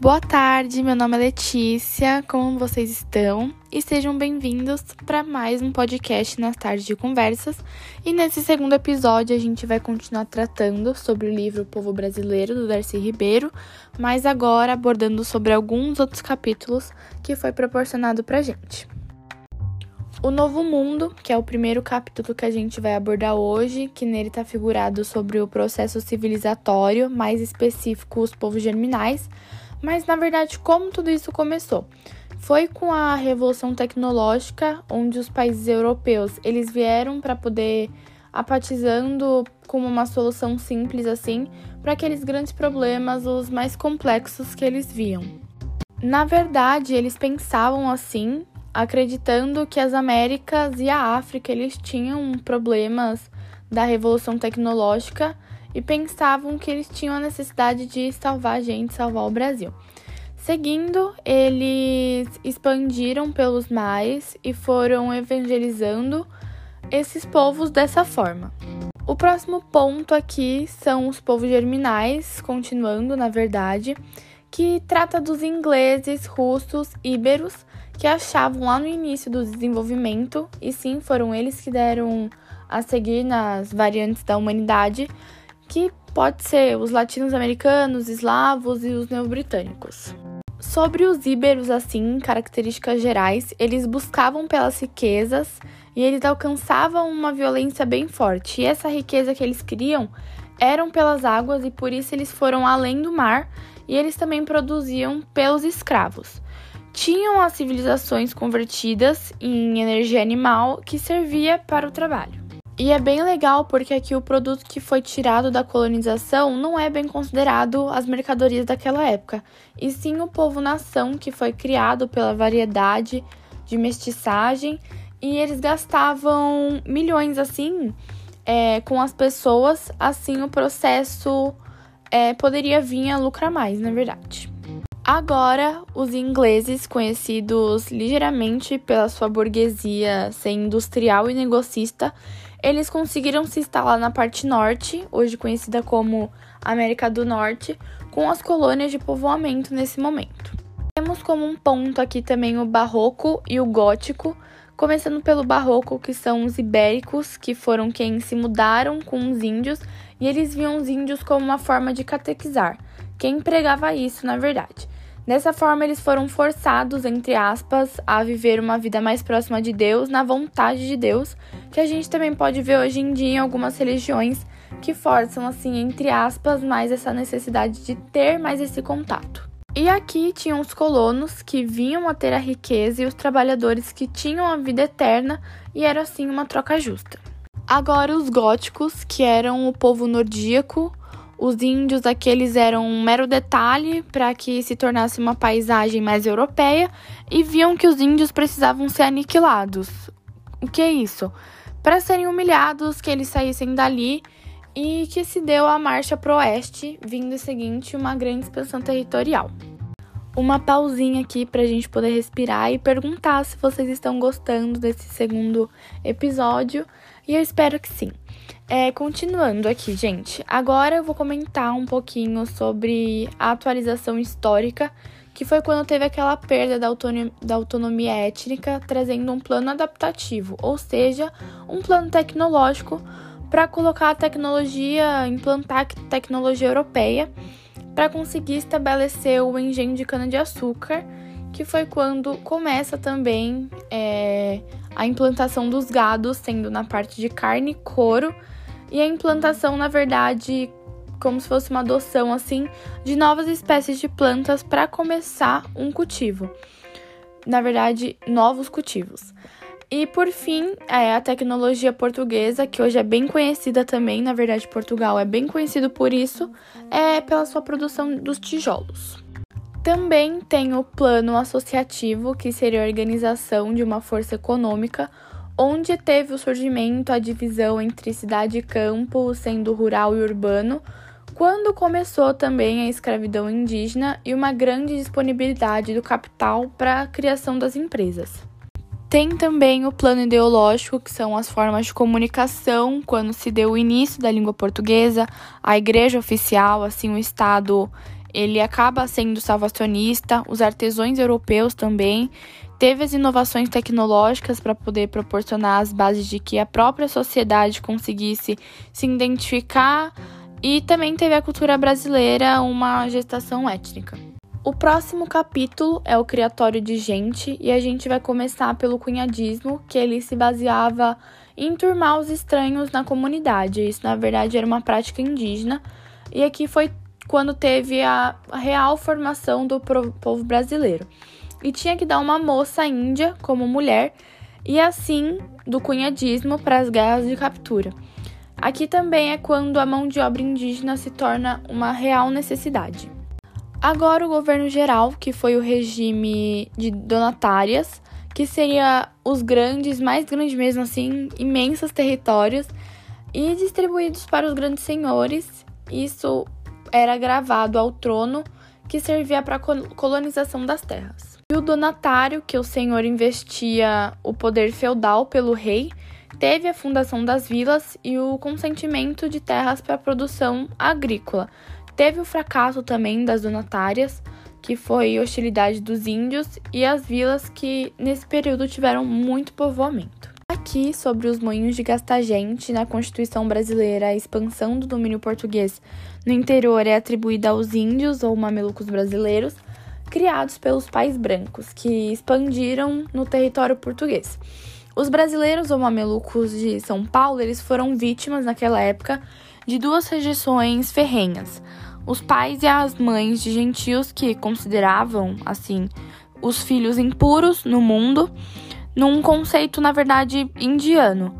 Boa tarde, meu nome é Letícia, como vocês estão? E sejam bem-vindos para mais um podcast nas tardes de conversas. E nesse segundo episódio a gente vai continuar tratando sobre o livro Povo Brasileiro do Darcy Ribeiro, mas agora abordando sobre alguns outros capítulos que foi proporcionado pra gente. O Novo Mundo, que é o primeiro capítulo que a gente vai abordar hoje, que nele está figurado sobre o processo civilizatório, mais específico os povos germinais mas na verdade, como tudo isso começou? Foi com a revolução tecnológica, onde os países europeus eles vieram para poder apatizando como uma solução simples assim para aqueles grandes problemas, os mais complexos que eles viam. Na verdade, eles pensavam assim, acreditando que as Américas e a África eles tinham problemas da revolução tecnológica e pensavam que eles tinham a necessidade de salvar a gente, salvar o Brasil. Seguindo, eles expandiram pelos mares e foram evangelizando esses povos dessa forma. O próximo ponto aqui são os povos germinais, continuando na verdade, que trata dos ingleses, russos, íberos, que achavam lá no início do desenvolvimento, e sim, foram eles que deram a seguir nas variantes da humanidade, que pode ser os latinos-americanos, eslavos e os neobritânicos. Sobre os íberos, assim, características gerais, eles buscavam pelas riquezas e eles alcançavam uma violência bem forte. E essa riqueza que eles queriam eram pelas águas e por isso eles foram além do mar e eles também produziam pelos escravos. Tinham as civilizações convertidas em energia animal que servia para o trabalho. E é bem legal porque aqui o produto que foi tirado da colonização não é bem considerado as mercadorias daquela época, e sim o povo-nação que foi criado pela variedade de mestiçagem e eles gastavam milhões assim é, com as pessoas, assim o processo é, poderia vir a lucrar mais, na verdade. Agora, os ingleses, conhecidos ligeiramente pela sua burguesia ser industrial e negocista, eles conseguiram se instalar na parte norte, hoje conhecida como América do Norte, com as colônias de povoamento nesse momento. Temos como um ponto aqui também o barroco e o gótico, começando pelo barroco, que são os ibéricos, que foram quem se mudaram com os índios, e eles viam os índios como uma forma de catequizar. Quem pregava isso, na verdade? Dessa forma, eles foram forçados, entre aspas, a viver uma vida mais próxima de Deus, na vontade de Deus, que a gente também pode ver hoje em dia em algumas religiões que forçam, assim, entre aspas, mais essa necessidade de ter mais esse contato. E aqui tinham os colonos que vinham a ter a riqueza e os trabalhadores que tinham a vida eterna, e era assim uma troca justa. Agora, os góticos, que eram o povo nordíaco, os índios aqueles eram um mero detalhe para que se tornasse uma paisagem mais europeia e viam que os índios precisavam ser aniquilados. O que é isso? Para serem humilhados, que eles saíssem dali e que se deu a marcha para o oeste, vindo o seguinte uma grande expansão territorial. Uma pausinha aqui para a gente poder respirar e perguntar se vocês estão gostando desse segundo episódio, e eu espero que sim. É, continuando aqui, gente. Agora eu vou comentar um pouquinho sobre a atualização histórica, que foi quando teve aquela perda da autonomia, da autonomia étnica, trazendo um plano adaptativo, ou seja, um plano tecnológico para colocar a tecnologia, implantar a tecnologia europeia, para conseguir estabelecer o engenho de cana-de-açúcar, que foi quando começa também é, a implantação dos gados, sendo na parte de carne e couro e a implantação, na verdade, como se fosse uma adoção assim de novas espécies de plantas para começar um cultivo. Na verdade, novos cultivos. E por fim, é a tecnologia portuguesa, que hoje é bem conhecida também, na verdade, Portugal é bem conhecido por isso, é pela sua produção dos tijolos. Também tem o plano associativo, que seria a organização de uma força econômica onde teve o surgimento, a divisão entre cidade e campo, sendo rural e urbano, quando começou também a escravidão indígena e uma grande disponibilidade do capital para a criação das empresas. Tem também o plano ideológico, que são as formas de comunicação, quando se deu o início da língua portuguesa, a igreja oficial, assim, o Estado ele acaba sendo salvacionista, os artesãos europeus também. Teve as inovações tecnológicas para poder proporcionar as bases de que a própria sociedade conseguisse se identificar e também teve a cultura brasileira uma gestação étnica. O próximo capítulo é o criatório de gente e a gente vai começar pelo cunhadismo, que ele se baseava em turmar os estranhos na comunidade. Isso, na verdade, era uma prática indígena e aqui foi quando teve a real formação do povo brasileiro. E tinha que dar uma moça índia como mulher e assim do cunhadismo para as guerras de captura. Aqui também é quando a mão de obra indígena se torna uma real necessidade. Agora, o governo geral, que foi o regime de donatárias, que seria os grandes, mais grandes mesmo assim, imensos territórios, e distribuídos para os grandes senhores. Isso era gravado ao trono, que servia para a colonização das terras. E o donatário, que o senhor investia o poder feudal pelo rei, teve a fundação das vilas e o consentimento de terras para a produção agrícola, Teve o fracasso também das donatárias, que foi hostilidade dos índios e as vilas que nesse período tiveram muito povoamento. Aqui, sobre os moinhos de Gastagente, na Constituição Brasileira, a expansão do domínio português no interior é atribuída aos índios ou mamelucos brasileiros, criados pelos pais brancos, que expandiram no território português. Os brasileiros ou mamelucos de São Paulo, eles foram vítimas naquela época de duas rejeições ferrenhas os pais e as mães de gentios que consideravam, assim, os filhos impuros no mundo, num conceito, na verdade, indiano.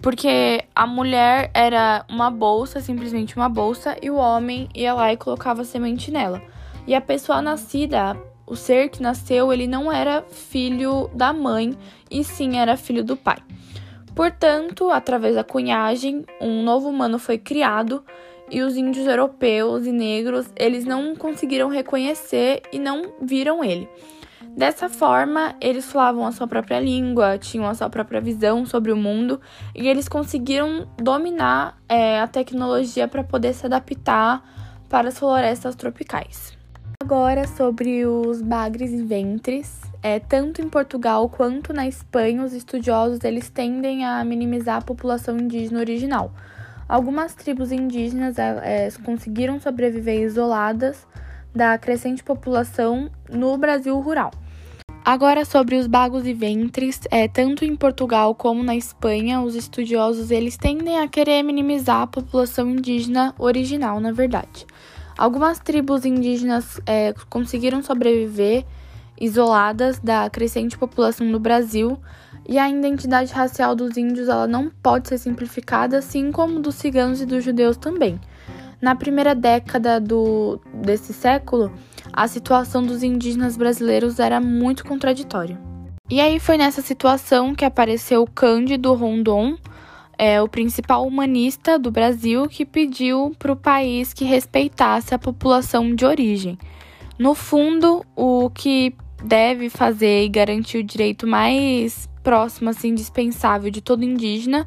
Porque a mulher era uma bolsa, simplesmente uma bolsa, e o homem ia lá e colocava semente nela. E a pessoa nascida, o ser que nasceu, ele não era filho da mãe, e sim era filho do pai. Portanto, através da cunhagem, um novo humano foi criado e os índios europeus e negros, eles não conseguiram reconhecer e não viram ele. Dessa forma, eles falavam a sua própria língua, tinham a sua própria visão sobre o mundo e eles conseguiram dominar é, a tecnologia para poder se adaptar para as florestas tropicais. Agora sobre os bagres e ventres, é, tanto em Portugal quanto na Espanha, os estudiosos eles tendem a minimizar a população indígena original. Algumas tribos indígenas é, conseguiram sobreviver isoladas da crescente população no Brasil rural. Agora sobre os bagos e ventres, é, tanto em Portugal como na Espanha, os estudiosos eles tendem a querer minimizar a população indígena original, na verdade. Algumas tribos indígenas é, conseguiram sobreviver isoladas da crescente população no Brasil, e a identidade racial dos índios ela não pode ser simplificada, assim como dos ciganos e dos judeus também. Na primeira década do, desse século, a situação dos indígenas brasileiros era muito contraditória. E aí foi nessa situação que apareceu Cândido Rondon, é, o principal humanista do Brasil, que pediu para o país que respeitasse a população de origem. No fundo, o que deve fazer e garantir o direito mais próximo, assim, indispensável de todo indígena,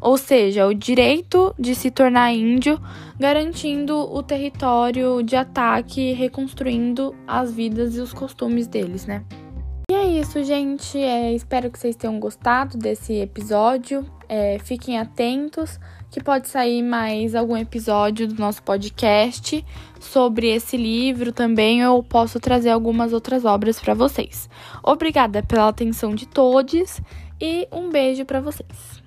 ou seja, o direito de se tornar índio, garantindo o território de ataque e reconstruindo as vidas e os costumes deles, né? E é isso, gente. É, espero que vocês tenham gostado desse episódio. É, fiquem atentos que pode sair mais algum episódio do nosso podcast sobre esse livro também. Eu posso trazer algumas outras obras para vocês. Obrigada pela atenção de todos e um beijo para vocês.